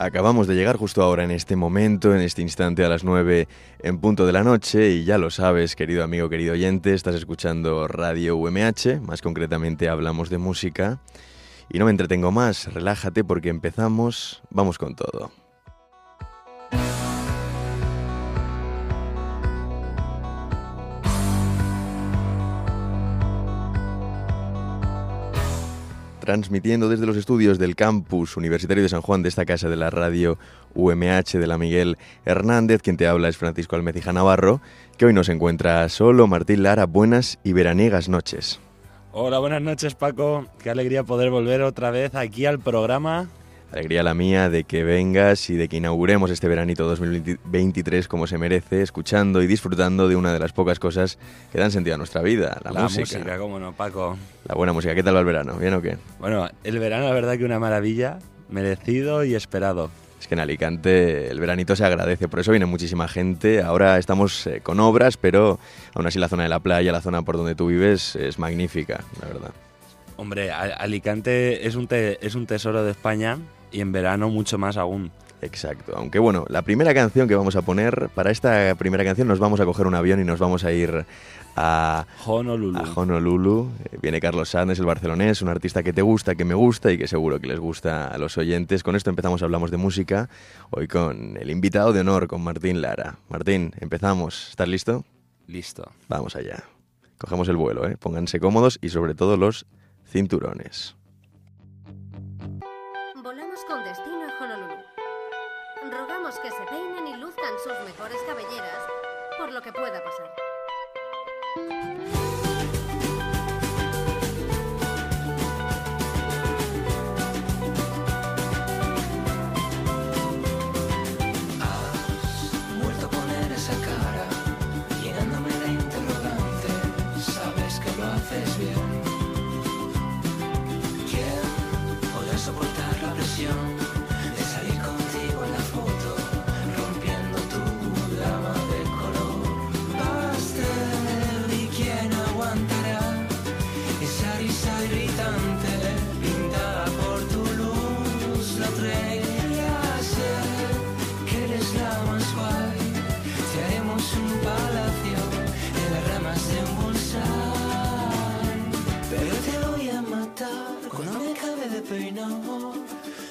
Acabamos de llegar justo ahora en este momento, en este instante a las 9 en punto de la noche. Y ya lo sabes, querido amigo, querido oyente, estás escuchando Radio UMH, más concretamente hablamos de música. Y no me entretengo más, relájate porque empezamos, vamos con todo. Transmitiendo desde los estudios del campus universitario de San Juan de esta casa de la radio UMH de la Miguel Hernández. Quien te habla es Francisco Almecija Navarro, que hoy nos encuentra solo. Martín Lara, buenas y veraniegas noches. Hola, buenas noches Paco. Qué alegría poder volver otra vez aquí al programa Alegría la mía de que vengas y de que inauguremos este veranito 2023 como se merece, escuchando y disfrutando de una de las pocas cosas que dan sentido a nuestra vida, la, música. La música, cómo no, Paco. La buena música. ¿Qué tal va el verano? ¿Bien o qué? Bueno, el verano la verdad que una maravilla, merecido y esperado. Es que en Alicante el veranito se agradece, por eso viene muchísima gente. Ahora estamos eh, con obras, pero aún así la zona de la playa, la zona por donde tú vives, es magnífica, la verdad. Hombre, Alicante es un, es un tesoro de España y en verano mucho más aún. Exacto, aunque bueno, la primera canción que vamos a poner, para esta primera canción nos vamos a coger un avión y nos vamos a ir a Honolulu. A Honolulu. Eh, viene Carlos Sánchez, el barcelonés, un artista que te gusta, que me gusta y que seguro que les gusta a los oyentes. Con esto empezamos, hablamos de música, hoy con el invitado de honor, con Martín Lara. Martín, empezamos. ¿Estás listo? Listo. Vamos allá. Cogemos el vuelo, ¿eh? Pónganse cómodos y sobre todo los cinturones. Que se peinen y luzcan sus mejores cabelleras por lo que pueda pasar.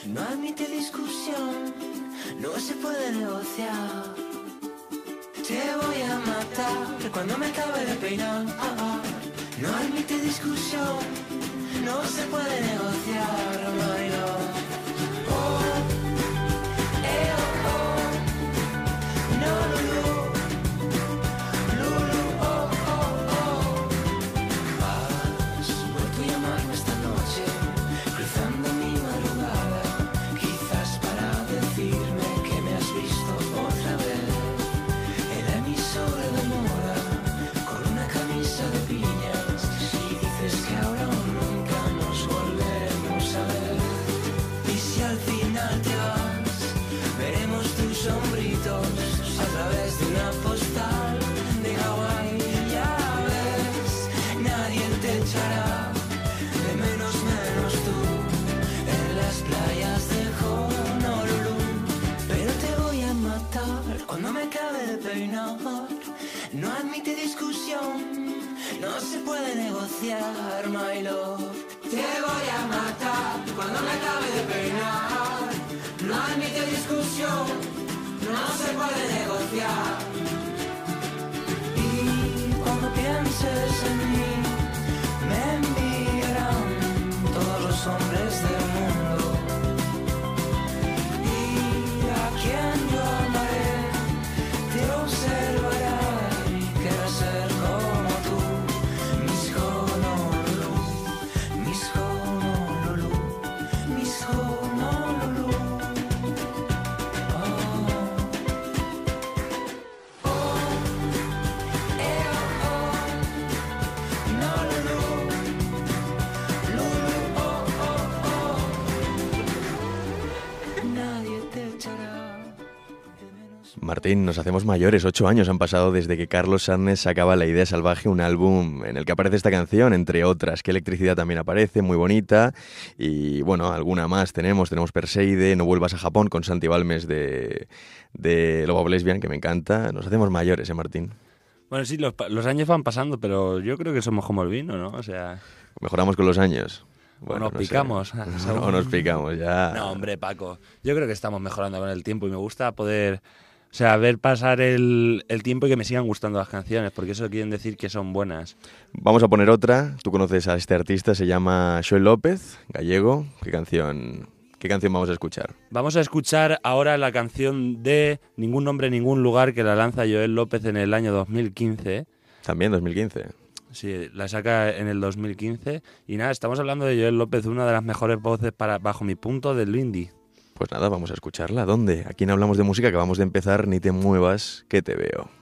No admite discusión, no se puede negociar. Te voy a matar cuando me acabe de peinar. No admite discusión, no se puede negociar, Martín, nos hacemos mayores. Ocho años han pasado desde que Carlos Sánchez sacaba La Idea Salvaje, un álbum en el que aparece esta canción, entre otras. Que electricidad también aparece, muy bonita. Y bueno, alguna más tenemos. Tenemos Perseide, No vuelvas a Japón, con Santi Balmes de, de Lobo Lesbian, que me encanta. Nos hacemos mayores, ¿eh, Martín? Bueno, sí, los, años van pasando, pero yo creo que somos como el vino, ¿no? O sea, Mejoramos con los años. nos no picamos. o nos picamos, ya. No, hombre, Paco. Yo creo que estamos mejorando con el tiempo y me gusta poder, o sea, ver pasar el, el tiempo y que me sigan gustando las canciones, porque eso quiere decir que son buenas. Vamos a poner otra. Tú conoces a este artista, se llama Joel López, gallego. ¿Qué canción, qué canción vamos a escuchar? Vamos a escuchar ahora la canción de Ningún nombre, ningún lugar que la lanza Joel López en el año 2015. También 2015. Sí, la saca en el 2015. Y nada, estamos hablando de Joel López, una de las mejores voces para, bajo mi punto del indie. Pues nada, vamos a escucharla. ¿Dónde? Aquí no hablamos de música, acabamos de empezar. Ni te muevas, que te veo.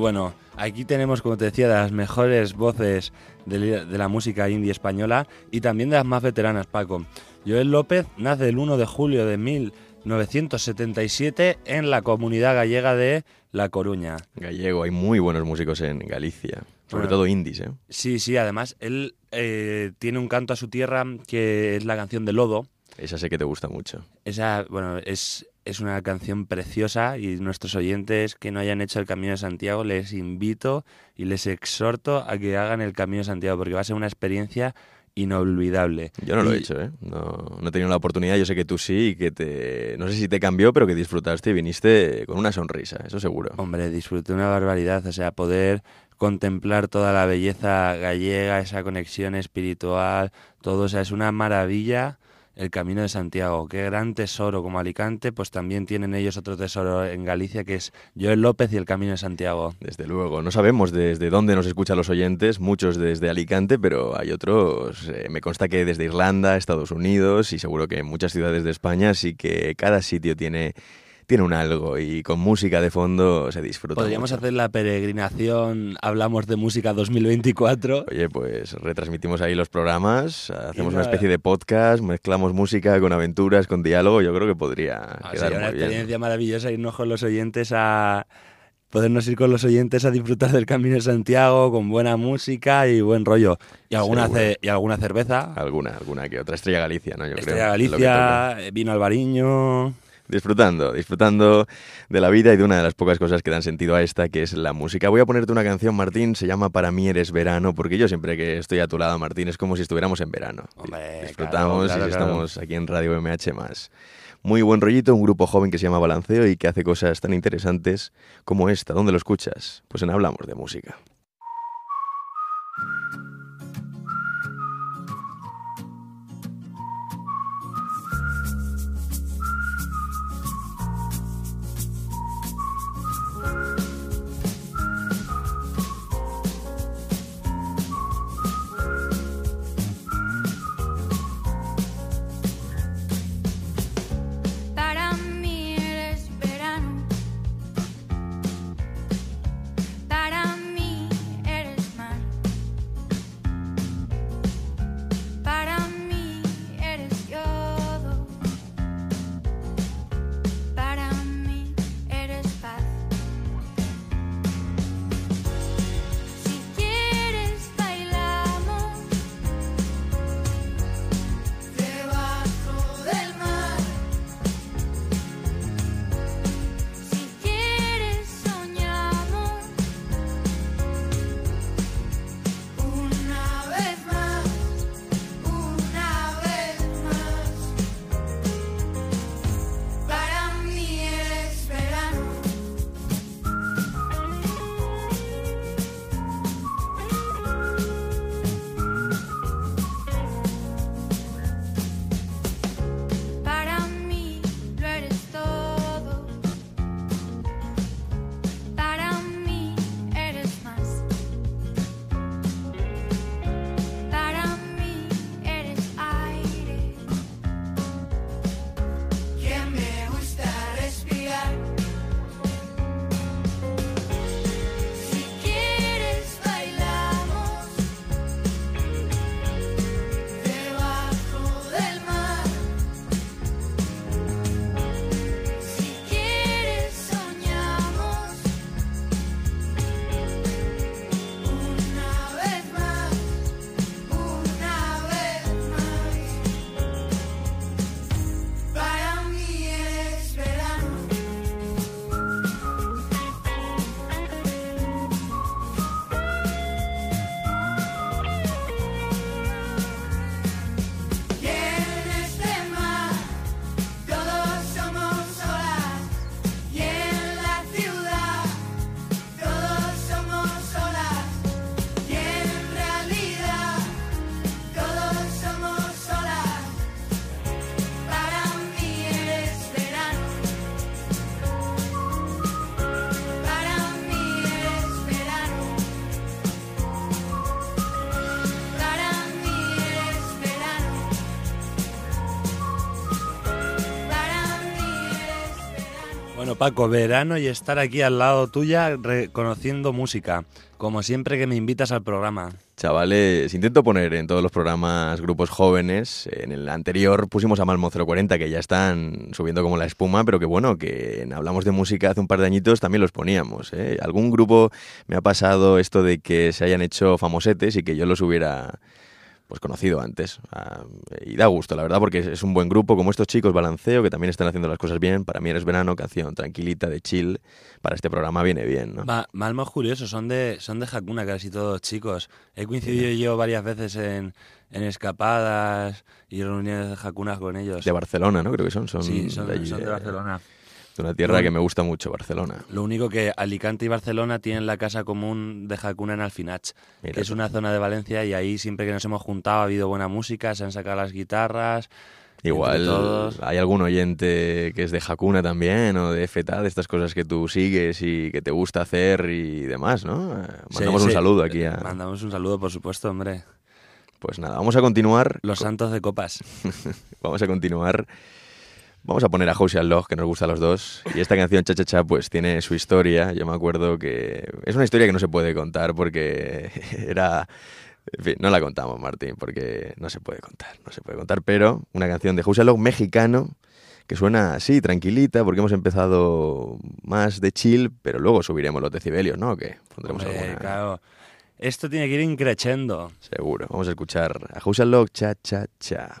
Bueno, bueno, aquí tenemos, como te decía, de las mejores voces de, de la música indie española y también de las más veteranas, Paco. Joel López nace el 1 de julio de 1977 en la comunidad gallega de La Coruña. Gallego, hay muy buenos músicos en Galicia, sobre Bueno. todo indies, ¿eh? Sí, sí, además él eh, tiene un canto a su tierra que es la canción de Lodo. Esa sé que te gusta mucho. Esa, bueno, es, es una canción preciosa y nuestros oyentes que no hayan hecho el Camino de Santiago les invito y les exhorto a que hagan el Camino de Santiago porque va a ser una experiencia inolvidable. Yo no lo he hecho, ¿eh? No, no he tenido la oportunidad, yo sé que tú sí y que te... No sé si te cambió, pero que disfrutaste y viniste con una sonrisa, eso seguro. Hombre, disfruté una barbaridad, o sea, poder contemplar toda la belleza gallega, esa conexión espiritual, todo, o sea, es una maravilla el Camino de Santiago. Qué gran tesoro como Alicante, pues también tienen ellos otro tesoro en Galicia que es Joel López y el Camino de Santiago. Desde luego, no sabemos desde dónde nos escuchan los oyentes, muchos desde Alicante, pero hay otros, eh, me consta que desde Irlanda, Estados Unidos y seguro que en muchas ciudades de España, así que cada sitio tiene, tiene un algo y con música de fondo se disfruta. Podríamos mucho. hacer la peregrinación, hablamos de música 2024. Oye, pues retransmitimos ahí los programas, hacemos una especie de podcast, mezclamos música con aventuras, con diálogo, yo creo que podría Ah, quedar sería una muy bien. experiencia maravillosa irnos con los oyentes a podernos ir con los oyentes a disfrutar del Camino de Santiago con buena música y buen rollo y alguna ce- y alguna cerveza. Alguna, alguna que otra. Estrella Galicia, ¿no? Yo Estrella creo. Galicia, eh, vino Albariño. Disfrutando, disfrutando de la vida y de una de las pocas cosas que dan sentido a esta, que es la música. Voy a ponerte una canción, Martín, se llama Para mí eres verano, porque yo siempre que estoy a tu lado, Martín, es como si estuviéramos en verano. Hombre, Disfrutamos claro, claro, y claro. estamos aquí en Radio MH más. Muy buen rollito, un grupo joven que se llama Balanceo y que hace cosas tan interesantes como esta. ¿Dónde lo escuchas? Pues en Hablamos de Música. Paco, verano y estar aquí al lado tuya reconociendo música, como siempre que me invitas al programa. Chavales, intento poner en todos los programas grupos jóvenes. En el anterior pusimos a Malmo 040, que ya están subiendo como la espuma, pero que bueno, que Hablamos de Música hace un par de añitos también los poníamos. ¿eh? Algún grupo me ha pasado esto de que se hayan hecho famosetes y que yo los hubiera pues conocido antes. Ah, y da gusto, la verdad, porque es un buen grupo, como estos chicos, Balanceo, que también están haciendo las cosas bien. Para mí eres verano, canción tranquilita, de chill. Para este programa viene bien, ¿no? Va, Malmo es curioso, son de, son de Hakuna casi todos chicos. He coincidido yo varias veces en, en escapadas y reuniones de Hakuna con ellos. De Barcelona, ¿no? Creo que son. son sí, son de, allí, son de Barcelona. Una tierra que me gusta mucho, Barcelona. Lo único que Alicante y Barcelona tienen la casa común de Hakuna en Alfinach, Mira que es una zona de Valencia y ahí siempre que nos hemos juntado ha habido buena música, se han sacado las guitarras. Igual hay algún oyente que es de Hakuna también o de FETA, de estas cosas que tú sigues y que te gusta hacer y demás, ¿no? Eh, Mandamos Sí, un sí. saludo aquí a... Mandamos un saludo, por supuesto, hombre. Pues nada, vamos a continuar. Los santos de copas. Vamos a continuar. Vamos a poner a House Log, que nos gusta a los dos. Y esta canción, Cha Cha Cha, pues tiene su historia. Yo me acuerdo que es una historia que no se puede contar porque era... En fin, no la contamos, Martín, porque no se puede contar, no se puede contar. Pero una canción de House Log mexicano que suena así, tranquilita, porque hemos empezado más de chill, pero luego subiremos los decibelios, ¿no? ¿O qué? Pondremos Hombre, alguna... claro. Esto tiene que ir increchendo. Seguro. Vamos a escuchar a House Log, Cha Cha Cha.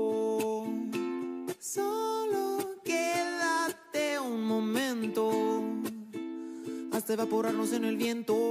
Hasta evaporarnos en el viento.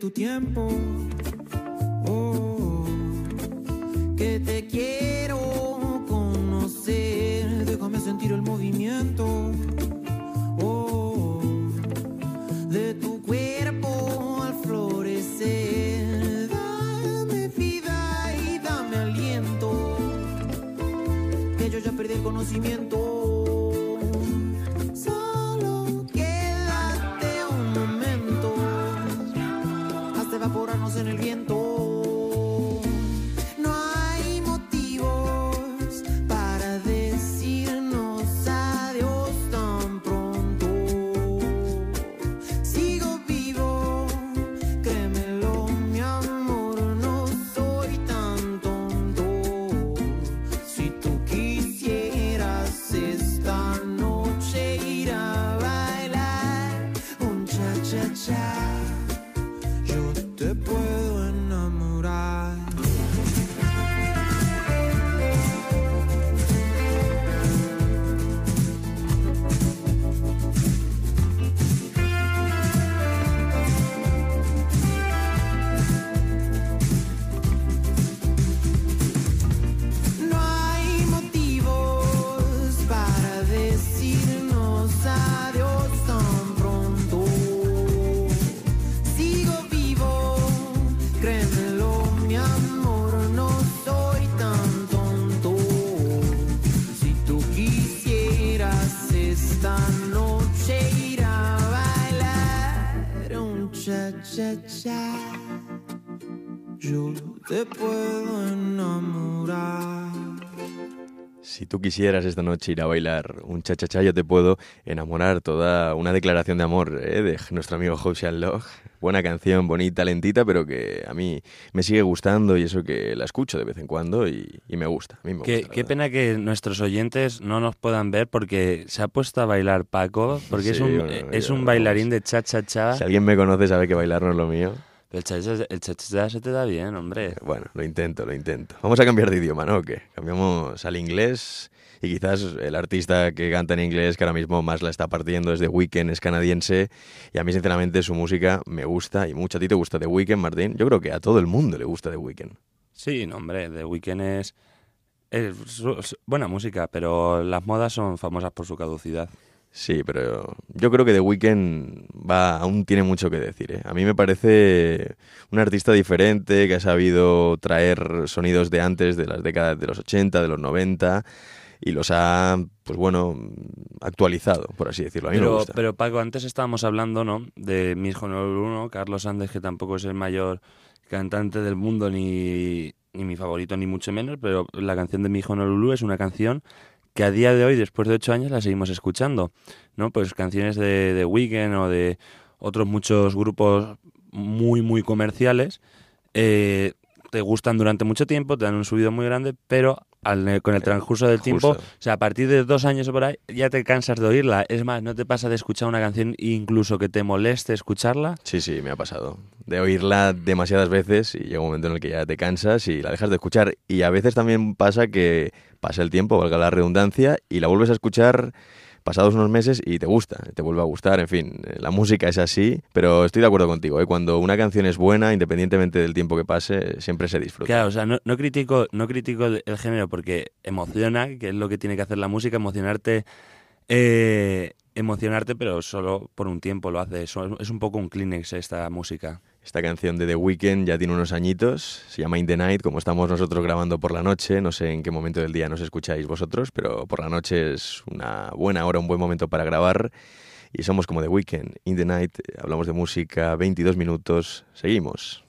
Tu tiempo. A tú quisieras esta noche ir a bailar un cha-cha-cha, yo te puedo enamorar. Toda una declaración de amor ¿eh? de nuestro amigo Ocean Log. Buena canción, bonita, lentita, pero que a mí me sigue gustando y eso que la escucho de vez en cuando y, y me gusta. A mí me Qué, gusta, qué pena que nuestros oyentes no nos puedan ver porque se ha puesto a bailar Paco, porque es un, bueno, es yo- un bailarín de cha-cha-cha. Si alguien me conoce sabe que bailar no es lo mío. Pero el el cha-cha-cha se te da bien, hombre. Bueno, lo intento, lo intento. Vamos a cambiar de idioma, ¿no? ¿O qué? Cambiamos al inglés y quizás el artista que canta en inglés que ahora mismo más la está partiendo es The Weeknd, es canadiense y a mí sinceramente su música me gusta y mucho. ¿A ti te gusta The Weeknd, Martín? Yo creo que a todo el mundo le gusta The Weeknd. Sí, no, hombre, The Weeknd es, es su- es buena música, pero las modas son famosas por su caducidad. Sí, pero yo creo que The Weeknd va, aún tiene mucho que decir. ¿eh? A mí me parece un artista diferente que ha sabido traer sonidos de antes, de las décadas de los 80, de los 90 y los ha, pues bueno, actualizado, por así decirlo. A mí me Pero, gusta. pero Paco, antes estábamos hablando, ¿no? De mi hijo número uno, Carlos Andes, que tampoco es el mayor cantante del mundo ni, ni mi favorito ni mucho menos, pero la canción de mi hijo Lulu es una canción que a día de hoy, después de ocho años, la seguimos escuchando, ¿no? Pues canciones de, de Weekend o de otros muchos grupos muy, muy comerciales, eh, te gustan durante mucho tiempo, te dan un subido muy grande, pero al- con el transcurso del tiempo, Justo. o sea, a partir de dos años o por ahí, ya te cansas de oírla. Es más, no te pasa de escuchar una canción incluso que te moleste escucharla. Sí, sí, me ha pasado. De oírla demasiadas veces y llega un momento en el que ya te cansas y la dejas de escuchar. Y a veces también pasa que pasa el tiempo, valga la redundancia, y la vuelves a escuchar pasados unos meses y te gusta, te vuelve a gustar. En fin, eh, la música es así, pero estoy de acuerdo contigo. ¿eh? Cuando una canción es buena, independientemente del tiempo que pase, siempre se disfruta. Claro, o sea, no, no critico, no critico el, género porque emociona, que es lo que tiene que hacer la música, emocionarte, eh, emocionarte, pero solo por un tiempo lo hace. Es un poco un Kleenex esta música. Esta canción de The Weeknd ya tiene unos añitos, se llama In the Night, como estamos nosotros grabando por la noche, no sé en qué momento del día nos escucháis vosotros, pero por la noche es una buena hora, un buen momento para grabar y somos como The Weeknd, In the Night, hablamos de música, 22 minutos, seguimos.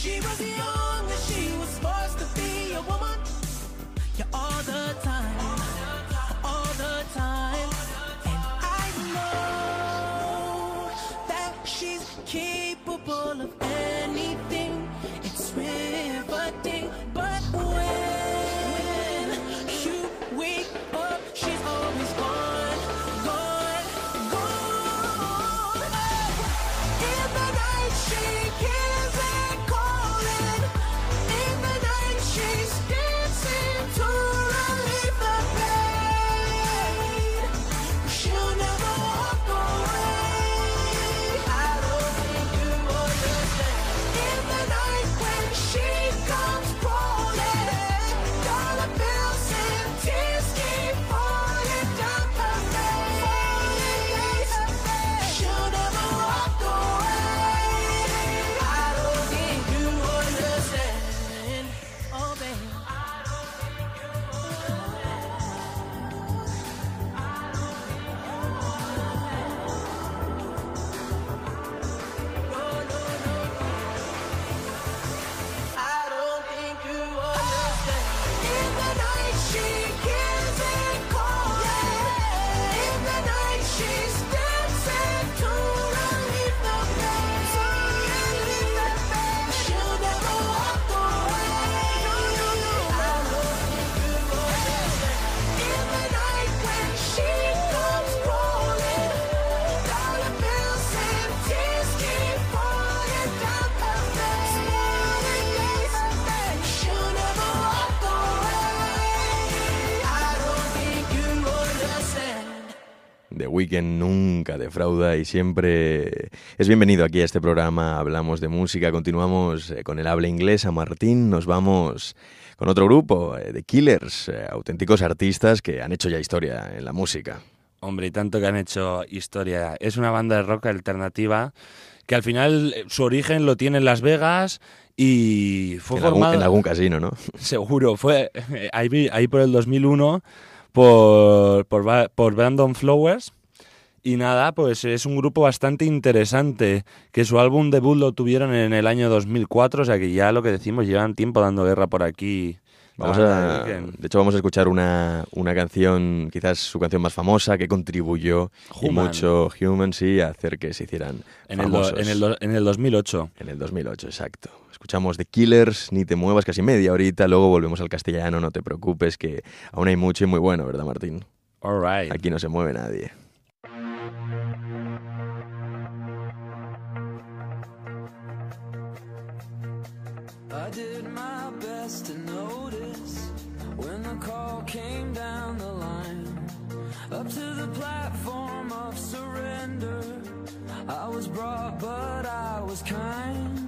She was young and she was forced to be a woman. Yeah, all the time, Weekend nunca defrauda y siempre es bienvenido aquí a este programa. Hablamos de música, continuamos eh, con el habla inglesa. Martín, nos vamos con otro grupo, de eh, Killers, eh, auténticos artistas que han hecho ya historia en la música. Hombre, y tanto que han hecho historia. Es una banda de rock alternativa que al final su origen lo tiene en Las Vegas y fue en formado... Algún, en algún casino, ¿no? Seguro, fue ahí, ahí por el 2001 por, por, por Brandon Flowers. Y nada, pues es un grupo bastante interesante, que su álbum debut lo tuvieron en el año 2004, o sea que ya lo que decimos, llevan tiempo dando guerra por aquí. Vamos a, de hecho, vamos a escuchar una, una canción, quizás su canción más famosa, que contribuyó y mucho Human, sí, a hacer que se hicieran en famosos. El, en, el, en el 2008. En el 2008, exacto. Escuchamos The Killers, ni te muevas, casi media horita, luego volvemos al castellano, no te preocupes, que aún hay mucho y muy bueno, ¿verdad, Martín? All right. Aquí no se mueve nadie. I did my best to notice when the call came down the line up to the platform of surrender. I was brought, but I was kind.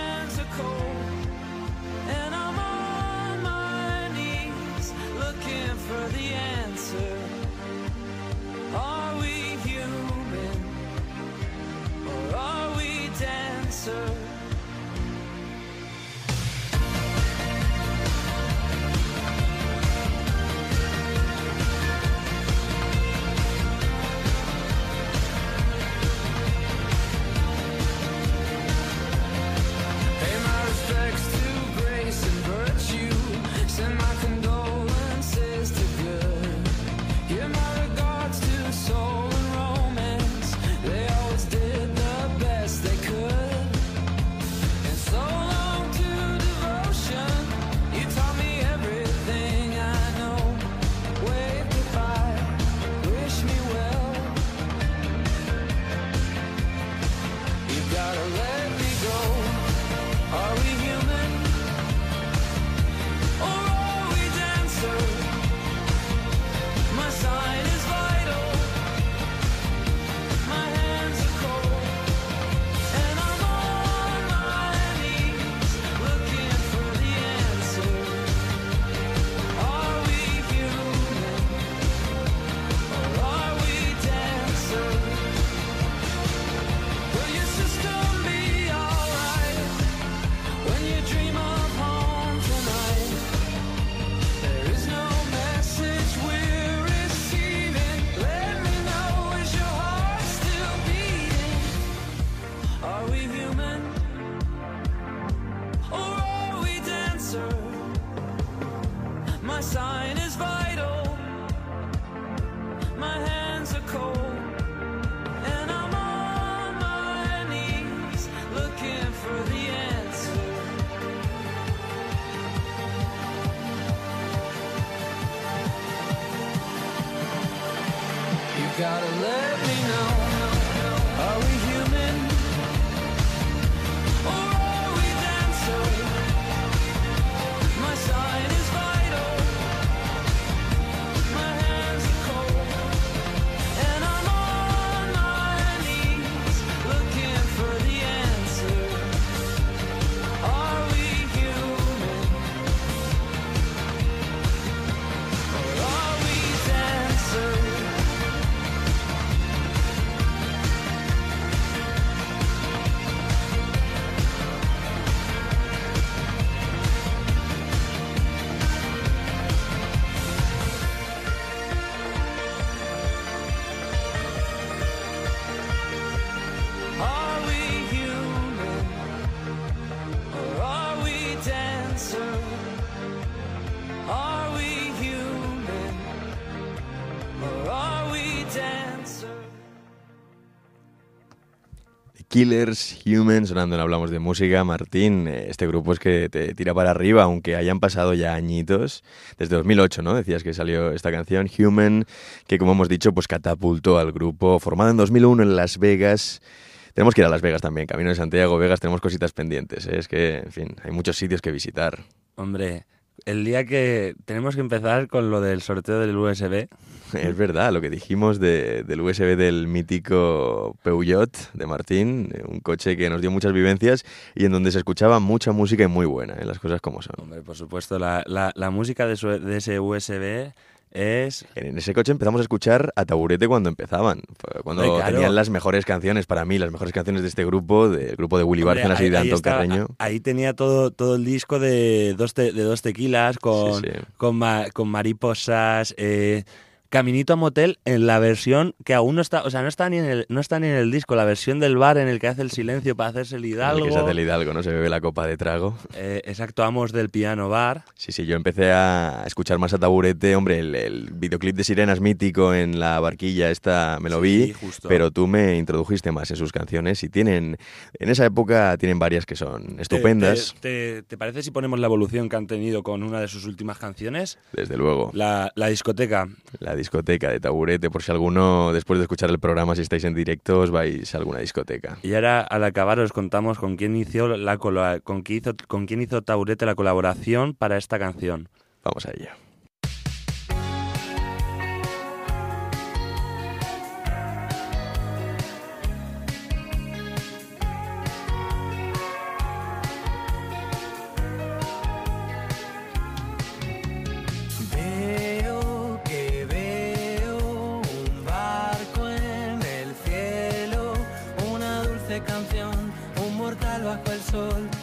Killers Human, sonando en Hablamos de Música. Martín, eh, este grupo es que te tira para arriba, aunque hayan pasado ya añitos. Desde 2008, ¿no? Decías que salió esta canción, Human, que como hemos dicho, pues catapultó al grupo, formado en 2001 en Las Vegas. Tenemos que ir a Las Vegas también, Camino de Santiago, Vegas, tenemos cositas pendientes. ¿eh? Es que, en fin, hay muchos sitios que visitar. Hombre, el día que tenemos que empezar con lo del sorteo del USB. Es verdad, lo que dijimos de- del USB del mítico Peugeot de Martín, un coche que nos dio muchas vivencias y en donde se escuchaba mucha música y muy buena, ¿eh? las cosas como son. Hombre, por supuesto, la, la- la música de, su- de ese USB es... En ese coche empezamos a escuchar a Taburete cuando empezaban, cuando claro. tenían las mejores canciones para mí, las mejores canciones de este grupo, del grupo de Willy Bárcenas y de Antón estaba- Carreño. Ahí tenía todo, todo el disco de dos, te- de dos tequilas con, Sí, sí. con, ma- con mariposas, eh, Caminito a Motel en la versión que aún no está, o sea, no está ni en el, no está ni en el disco, la versión del bar en el que hace el silencio para hacerse el En el hidalgo. que se hace el Hidalgo, ¿no? Se bebe la copa de trago. Eh, exacto, Amos del piano bar. Sí, sí, yo empecé a escuchar más a Taburete, hombre, el, el videoclip de Sirenas mítico en la barquilla, esta me lo vi, Sí, justo. pero tú me introdujiste más en sus canciones y tienen, en esa época tienen varias que son ¿Te- estupendas, ¿Te, te- te parece si ponemos la evolución que han tenido con una de sus últimas canciones? desde luego. La, la discoteca. La discoteca de Taburete, por si alguno, después de escuchar el programa, si estáis en directo, os vais a alguna discoteca. Y ahora al acabar os contamos con quién hizo la con quién hizo, con quién hizo Taburete la colaboración para esta canción. Vamos a ello. Sol.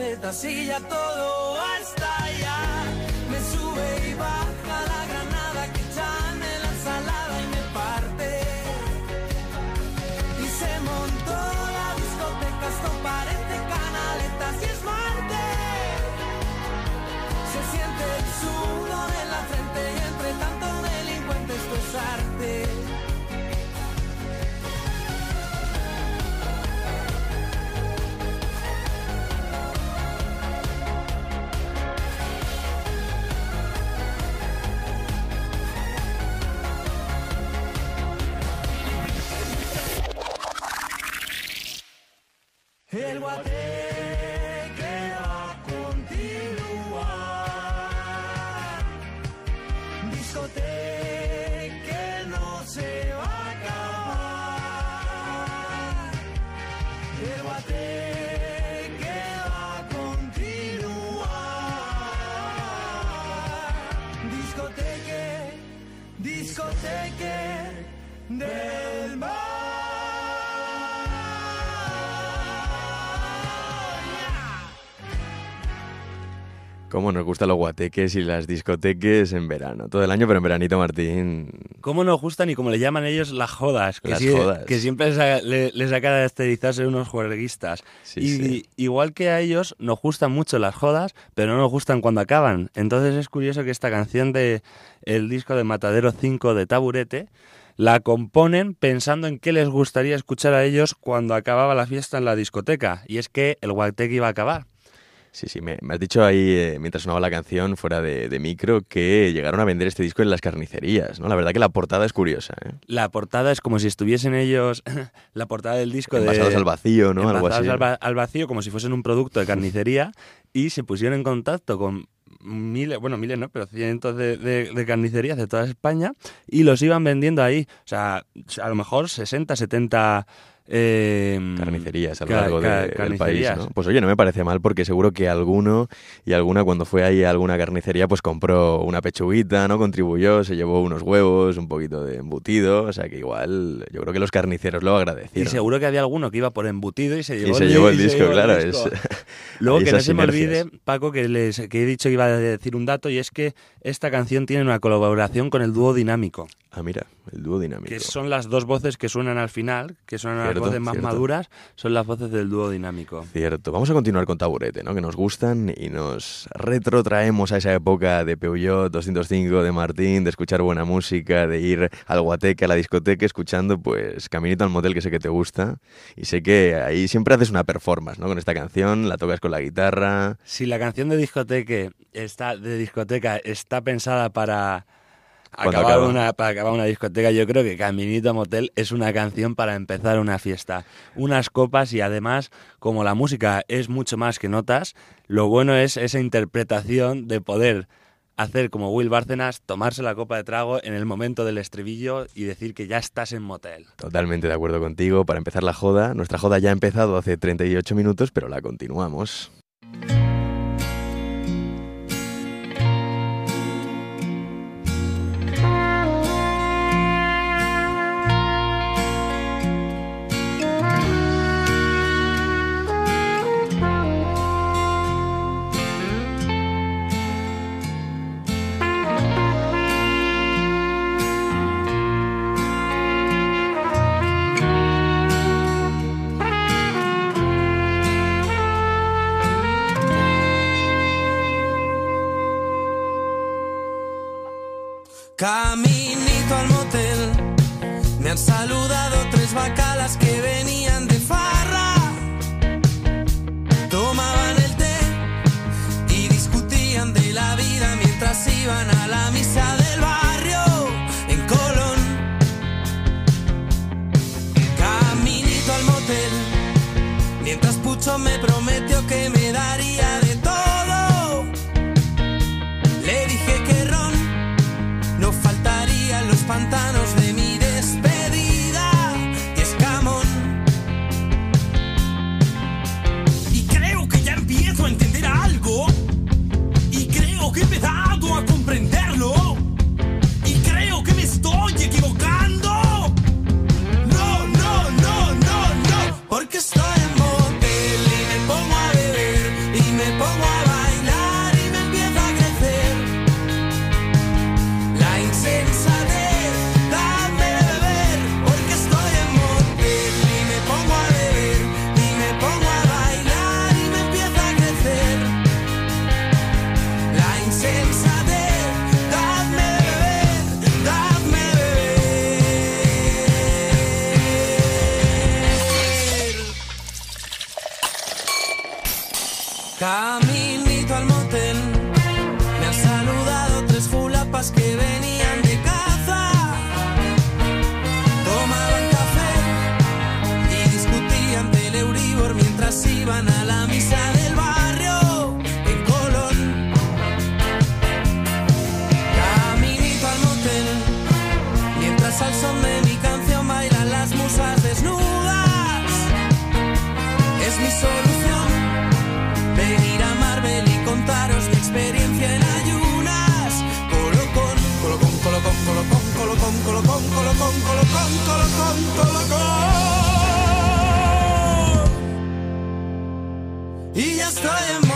Ya todo Cómo nos gustan los guateques y las discoteques en verano. Todo el año, pero en veranito, Martín. ¿Cómo nos gustan y como le llaman ellos las jodas? Que, Las sí- jodas. que siempre les les ha caracterizado ser unos juerguistas. Sí, y sí. igual que a ellos, nos gustan mucho las jodas, pero no nos gustan cuando acaban. Entonces es curioso que esta canción de el disco de Matadero 5 de Taburete la componen pensando en qué les gustaría escuchar a ellos cuando acababa la fiesta en la discoteca. Y es que el guateque iba a acabar. Sí, sí, me, me has dicho ahí, eh, mientras sonaba la canción, fuera de, de micro, que llegaron a vender este disco en las carnicerías, ¿no? La verdad que la portada es curiosa, ¿eh? La portada es como si estuviesen ellos, la portada del disco de... Envasados al vacío, ¿no? Algo así. al, va- al vacío como si fuesen un producto de carnicería y se pusieron en contacto con miles, bueno, miles no, pero cientos de, de- de carnicerías de toda España y los iban vendiendo ahí. O sea, a lo mejor 60, 70... eh, Carnicerías a lo ca- largo de- ca- del país. ¿no? Pues oye, no me parece mal porque seguro que alguno y alguna cuando fue ahí a alguna carnicería pues compró una pechuguita, ¿no? Contribuyó, se llevó unos huevos, un poquito de embutido, o sea que igual yo creo que los carniceros lo Y agradecieron. seguro que había alguno que iba por embutido y se llevó, Y se llevó el y se disco, llevó el claro. disco. es- Luego que no se me olvide, Paco, que, les, que he dicho que iba a decir un dato y es que esta canción tiene una colaboración con el dúo dinámico. Ah, mira, el dúo dinámico. que son las dos voces que suenan al final, que son las Cierto, voces más cierto. maduras, son las voces del dúo dinámico. Cierto. Vamos a continuar con Taburete, ¿no? Que nos gustan y nos retrotraemos a esa época de Peugeot 205, de Martín, de escuchar buena música, de ir al guateque, a la discoteca, escuchando, pues, Caminito al Motel, que sé que te gusta. Y sé que ahí siempre haces una performance, ¿no? Con esta canción, la tocas con la guitarra. Si la canción de discoteca está, de discoteca está pensada para acabar, acaba. una, para acabar una discoteca, yo creo que Caminito a Motel es una canción para empezar una fiesta. Unas copas y además, como la música es mucho más que notas, lo bueno es esa interpretación de poder hacer como Will Bárcenas, tomarse la copa de trago en el momento del estribillo y decir que ya estás en motel. Totalmente de acuerdo contigo. Para empezar la joda, nuestra joda ya ha empezado hace 38 minutos, pero la continuamos. Caminito al motel, me han saludado tres bacalas que venían de farra. Tomaban el té y discutían de la vida mientras iban a la misa del barrio en Colón. Caminito al motel, mientras Pucho me Al son de mi canción bailan las musas desnudas. Es mi solución venir a Marvel y contaros mi experiencia en ayunas. Colocón, colocón, colocón, colocón, colocón, colocón, colocón, colocón, colocón, colocón. Y ya estoy en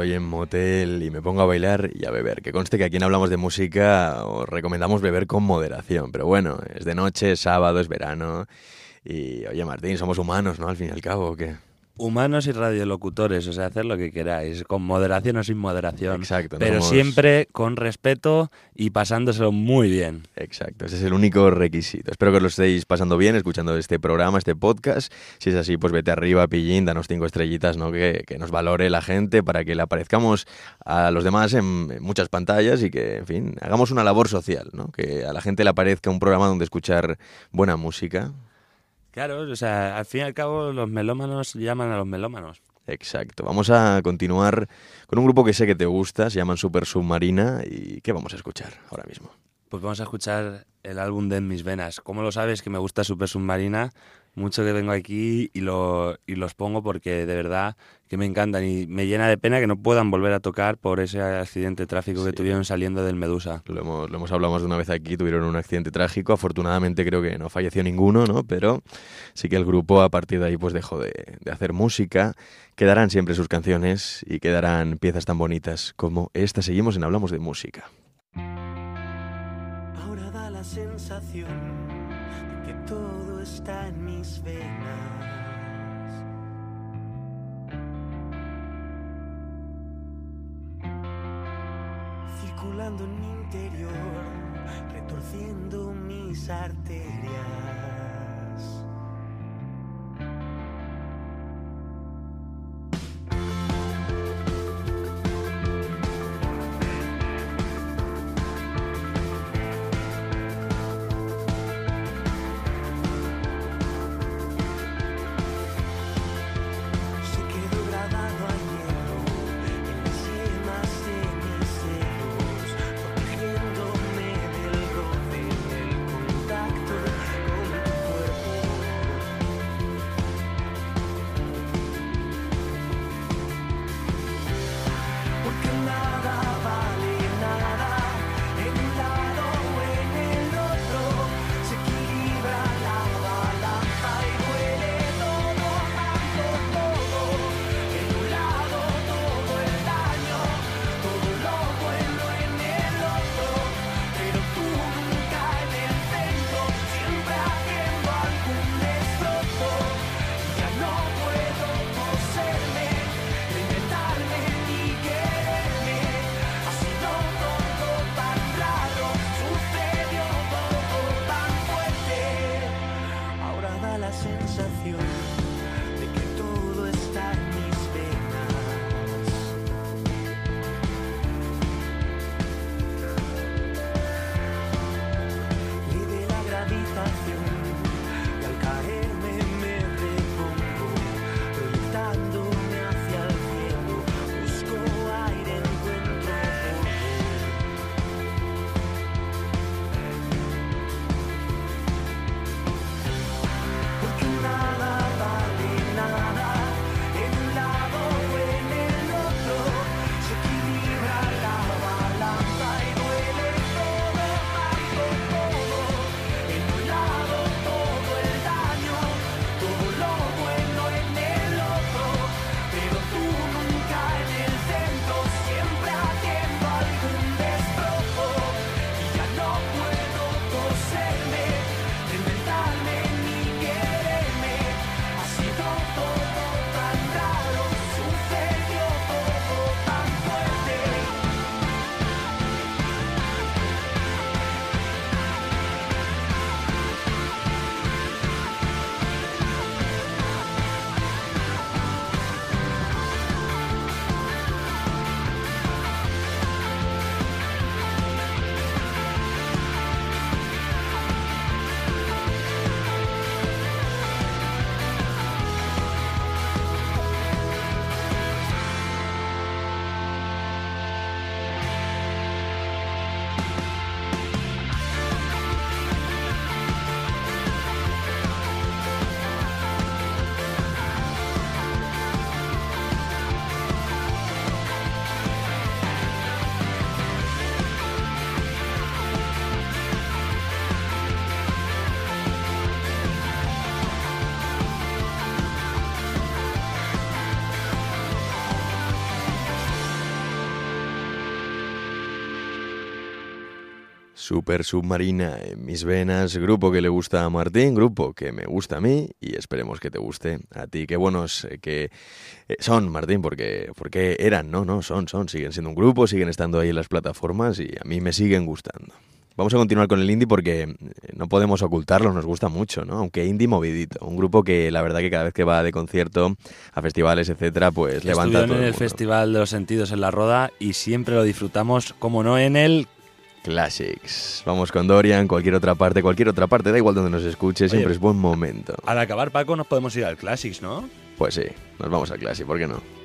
estoy en motel y me pongo a bailar y a beber. Que conste que aquí en Hablamos de Música os recomendamos beber con moderación. Pero bueno, es de noche, es sábado, es verano. Y oye, Martín, somos humanos, ¿no? Al fin y al cabo, ¿o qué? Humanos y radiolocutores, o sea, hacer lo que queráis, con moderación o sin moderación. Exacto, Pero somos- siempre con respeto y pasándoselo muy bien. Exacto, ese es el único requisito. Espero que os lo estéis pasando bien escuchando este programa, este podcast. Si es así, pues vete arriba, pillín, danos cinco estrellitas, ¿no? Que, que nos valore la gente para que le aparezcamos a los demás en, en muchas pantallas y que, en fin, hagamos una labor social, ¿no? Que a la gente le aparezca un programa donde escuchar buena música. Claro, o sea, al fin y al cabo los melómanos llaman a los melómanos. Exacto. Vamos a continuar con un grupo que sé que te gusta, se llaman Super Submarina. ¿Y qué vamos a escuchar ahora mismo? Pues vamos a escuchar el álbum de En mis venas. ¿Cómo lo sabes que me gusta Super Submarina? Mucho que vengo aquí y, lo, y los pongo porque de verdad que me encantan y me llena de pena que no puedan volver a tocar por ese accidente de tráfico que Sí. tuvieron saliendo del Medusa. Lo hemos, lo hemos hablado más de una vez aquí, tuvieron un accidente trágico. Afortunadamente creo que no falleció ninguno, ¿no? Pero sí que el grupo a partir de ahí pues dejó de, de hacer música. Quedarán siempre sus canciones y quedarán piezas tan bonitas como esta. Seguimos en Hablamos de Música. Ahora da la sensación Circulando en mi interior, retorciendo mis arterias. Super Submarina en mis venas, grupo que le gusta a Martín, grupo que me gusta a mí y esperemos que te guste a ti. Qué buenos eh, que eh, son, Martín, porque, porque eran, no, no, son, son, siguen siendo un grupo, siguen estando ahí en las plataformas y a mí me siguen gustando. Vamos a continuar con el indie porque eh, no podemos ocultarlo, nos gusta mucho, ¿no? Aunque indie movidito, un grupo que la verdad que cada vez que va de concierto a festivales, etcétera, pues levanta a Estuvieron todo en el el. Festival de los Sentidos en la Roda y siempre lo disfrutamos, como no, en el... Classics. Vamos con Dorian, cualquier otra parte, cualquier otra parte, da igual donde nos escuche, siempre es buen momento. Al acabar, Paco, nos podemos ir al Classics, ¿no? Pues sí, nos vamos a Classic, ¿por qué no?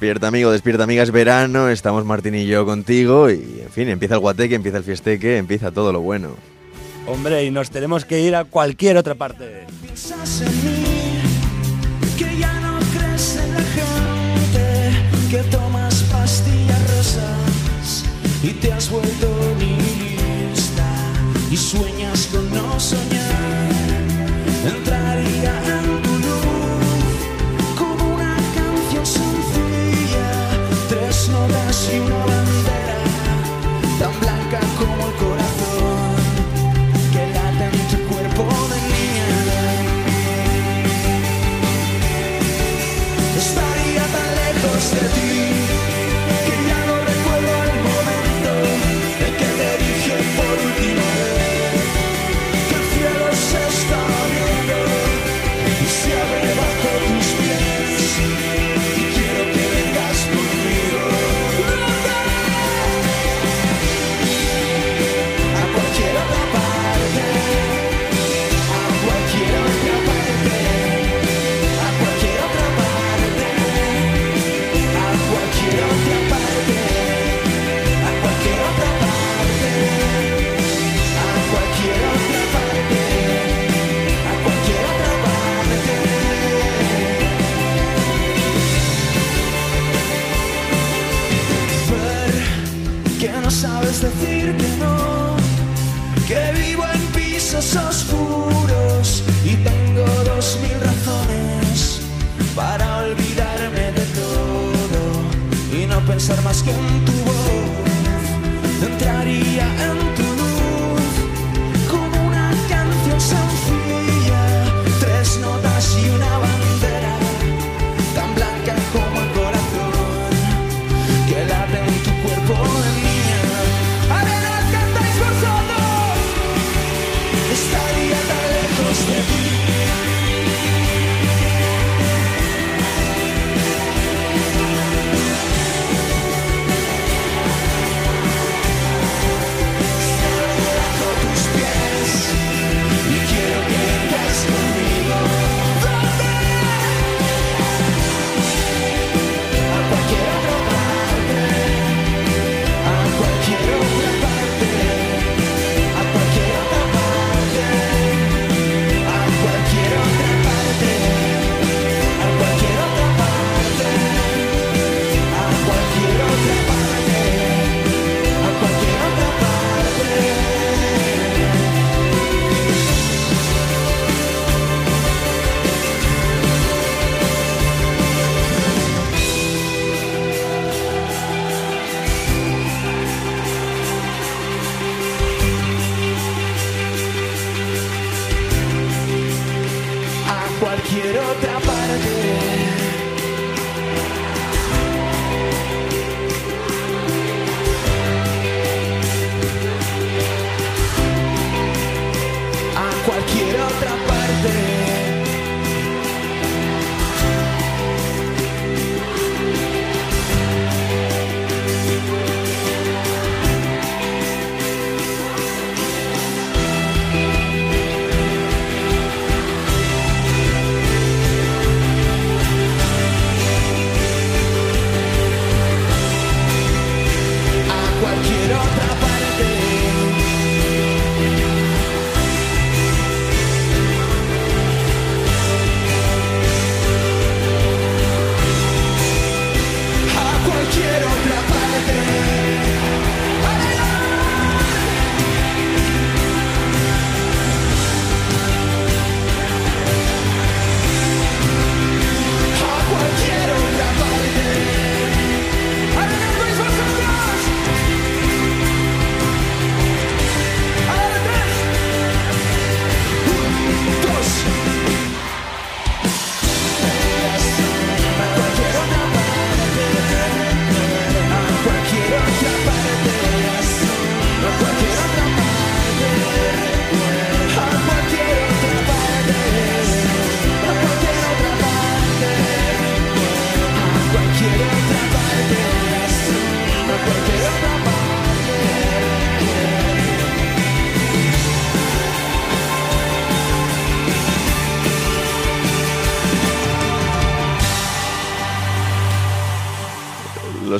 Despierta amigo, despierta amiga, es verano, estamos Martín y yo contigo y en fin, empieza el guateque, empieza el fiesteque, empieza todo lo bueno. Hombre, y nos tenemos que ir a cualquier otra parte. Piensas en mí, que ya no crees en la gente, que tomas pastillas rosas y te has vuelto nihilista y sueñas con no soñar. Entraría tres notas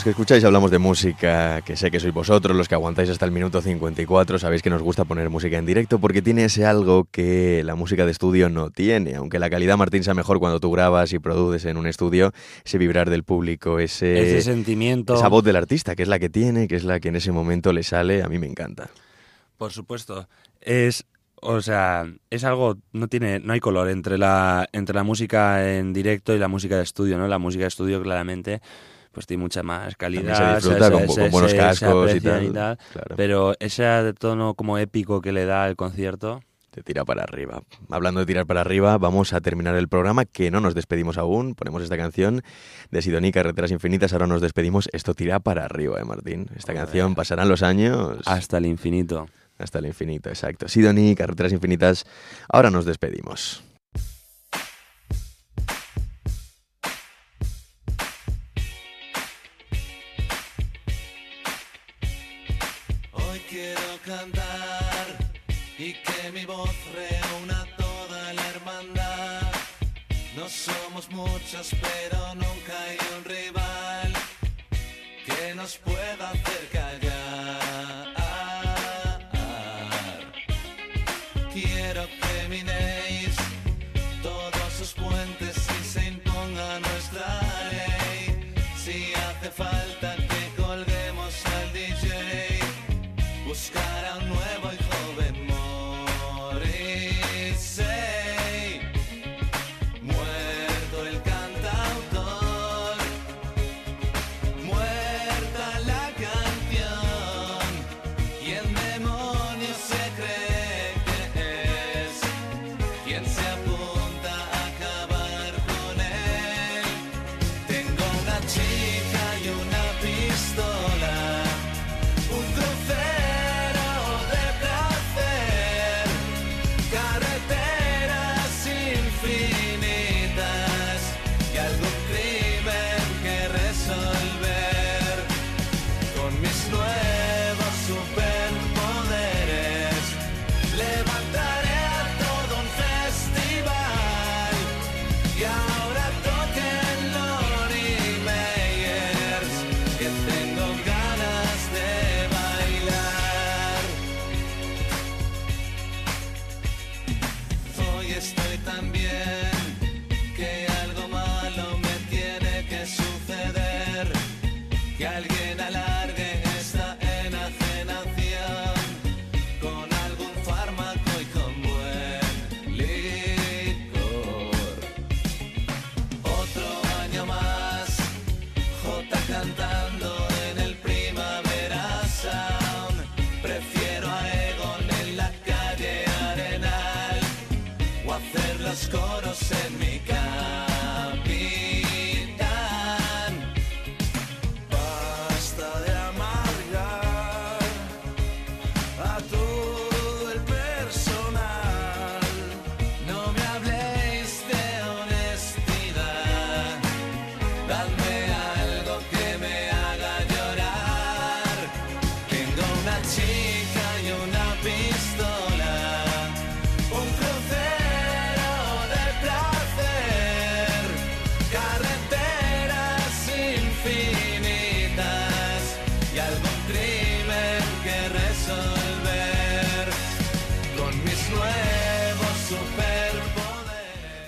los que escucháis hablamos de música, que sé que sois vosotros los que aguantáis hasta el minuto 54, sabéis que nos gusta poner música en directo porque tiene ese algo que la música de estudio no tiene. Aunque la calidad, Martín, sea mejor cuando tú grabas y produces en un estudio, ese vibrar del público, ese, Ese sentimiento. esa voz del artista, que es la que tiene, que es la que en ese momento le sale, a mí me encanta. Por supuesto. Es, o sea, es algo, no tiene, no hay color entre la, entre la música en directo y la música de estudio, ¿no? La música de estudio claramente, pues tiene mucha más calidad. se disfruta con, buenos cascos y tal. Claro. Pero ese tono como épico que le da el concierto, Te tira para arriba. Hablando de tirar para arriba, vamos a terminar el programa, que no nos despedimos aún. Ponemos esta canción de Sidoní, Carreteras Infinitas. Ahora nos despedimos. Esto tira para arriba, ¿eh, Martín? Esta Joder. canción pasarán los años hasta el infinito. hasta el infinito, exacto. Sidoní, Carreteras Infinitas. Ahora nos despedimos. Muchos, pero nunca hay un rival que nos pueda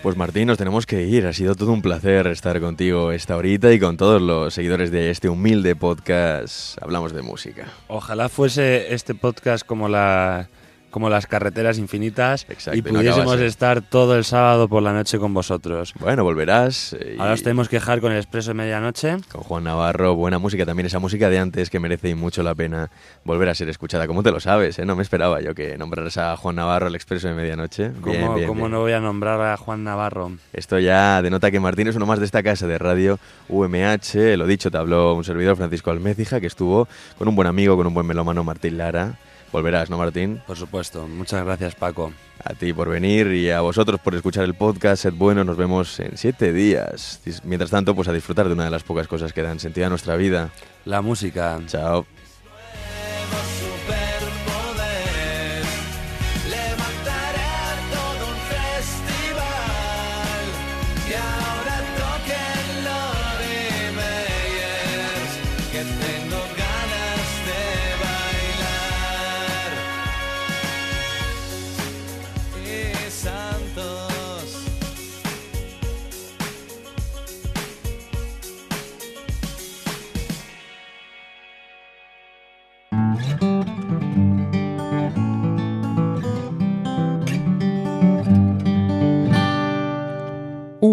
Pues Martín, nos tenemos que ir. Ha sido todo un placer estar contigo esta horita y con todos los seguidores de este humilde podcast. Hablamos de música. Ojalá fuese este podcast como la como las carreteras infinitas Exacto, y no pudiésemos estar todo el sábado por la noche con vosotros. Bueno, volverás. eh, y Ahora os tenemos que dejar con el expreso de medianoche. Con Juan Navarro, buena música también, esa música de antes que merece y mucho la pena volver a ser escuchada. ¿Cómo te lo sabes? eh? No me esperaba yo que nombraras a Juan Navarro el expreso de medianoche. Bien, ¿Cómo, bien, cómo bien. no voy a nombrar a Juan Navarro? Esto ya denota que Martín es uno más de esta casa de radio UMH. Lo dicho, te habló un servidor Francisco Almécija, que estuvo con un buen amigo, con un buen melómano, Martín Lara. Volverás, ¿no, Martín? Por supuesto. Muchas gracias, Paco. A ti por venir y a vosotros por escuchar el podcast. Sed bueno, nos vemos en siete días. Mientras tanto, pues a disfrutar de una de las pocas cosas que dan sentido a nuestra vida. La música. Chao.